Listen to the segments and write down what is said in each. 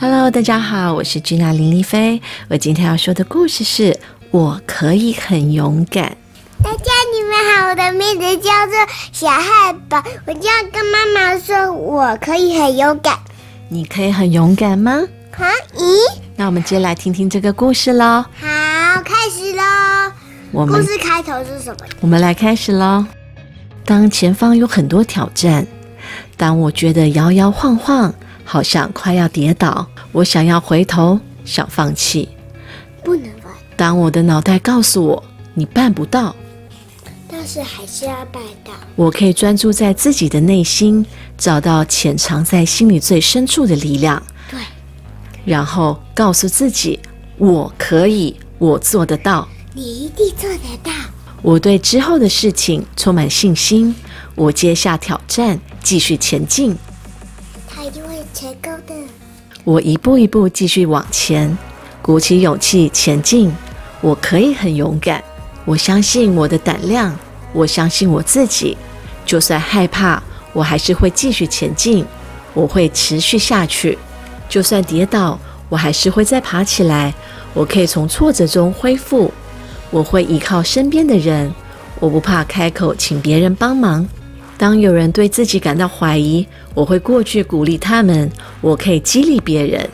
Hello，大家好，我是君娜林丽菲。我今天要说的故事是《我可以很勇敢》。大家你们好，我的名字叫做小汉堡。我就要跟妈妈说，我可以很勇敢。你可以很勇敢吗？可以。那我们接下来听听这个故事喽。好，开始喽。我们故事开头是什么？我们来开始喽。当前方有很多挑战，当我觉得摇摇晃晃，好像快要跌倒，我想要回头，想放弃。不能玩，当我的脑袋告诉我你办不到，但是还是要办到。我可以专注在自己的内心，找到潜藏在心里最深处的力量，对，然后告诉自己我可以，我做得到。你一定做得到。我对之后的事情充满信心，我接下挑战，继续前进。他一定会成功的。我一步一步继续往前，鼓起勇气前进。我可以很勇敢，我相信我的胆量，我相信我自己。就算害怕，我还是会继续前进。我会持续下去，就算跌倒，我还是会再爬起来。我可以从挫折中恢复。我会依靠身边的人，我不怕开口请别人帮忙。当有人对自己感到怀疑，我会过去鼓励他们。我可以激励别人。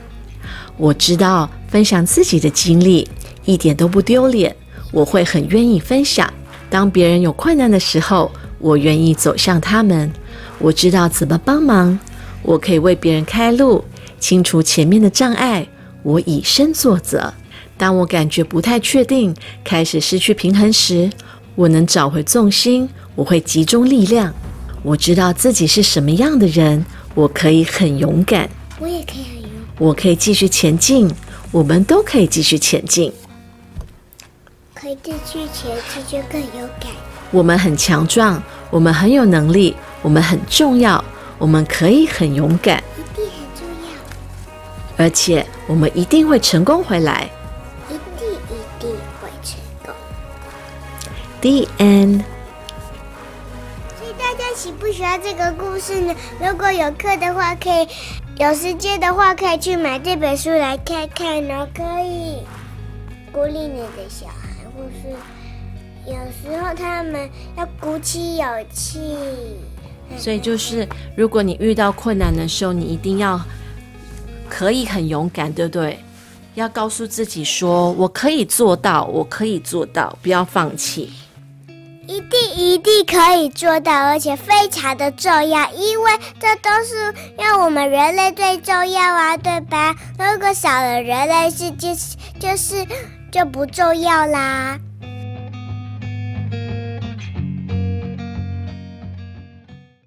我知道分享自己的经历一点都不丢脸，我会很愿意分享。当别人有困难的时候，我愿意走向他们。我知道怎么帮忙，我可以为别人开路，清除前面的障碍。我以身作则。当我感觉不太确定，开始失去平衡时，我能找回重心，我会集中力量。我知道自己是什么样的人，我可以很勇敢，我也可以很勇，我可以继续前进，我们都可以继续前进。可以继续前进就更勇敢。我们很强壮，我们很有能力，我们很重要，我们可以很勇敢，一定很重要，而且我们一定会成功回来。一定一定会成功。The end。喜不喜欢这个故事呢？如果有课的话，可以有时间的话，可以去买这本书来看看哦，可以鼓励你的小孩，或是有时候他们要鼓起勇气。所以就是，如果你遇到困难的时候，你一定要可以很勇敢，对不对？要告诉自己说：“我可以做到，我可以做到，不要放弃。一定一定可以做到，而且非常的重要，因为这都是让我们人类最重要啊，对吧？如果少了人类，世界就是就不重要啦。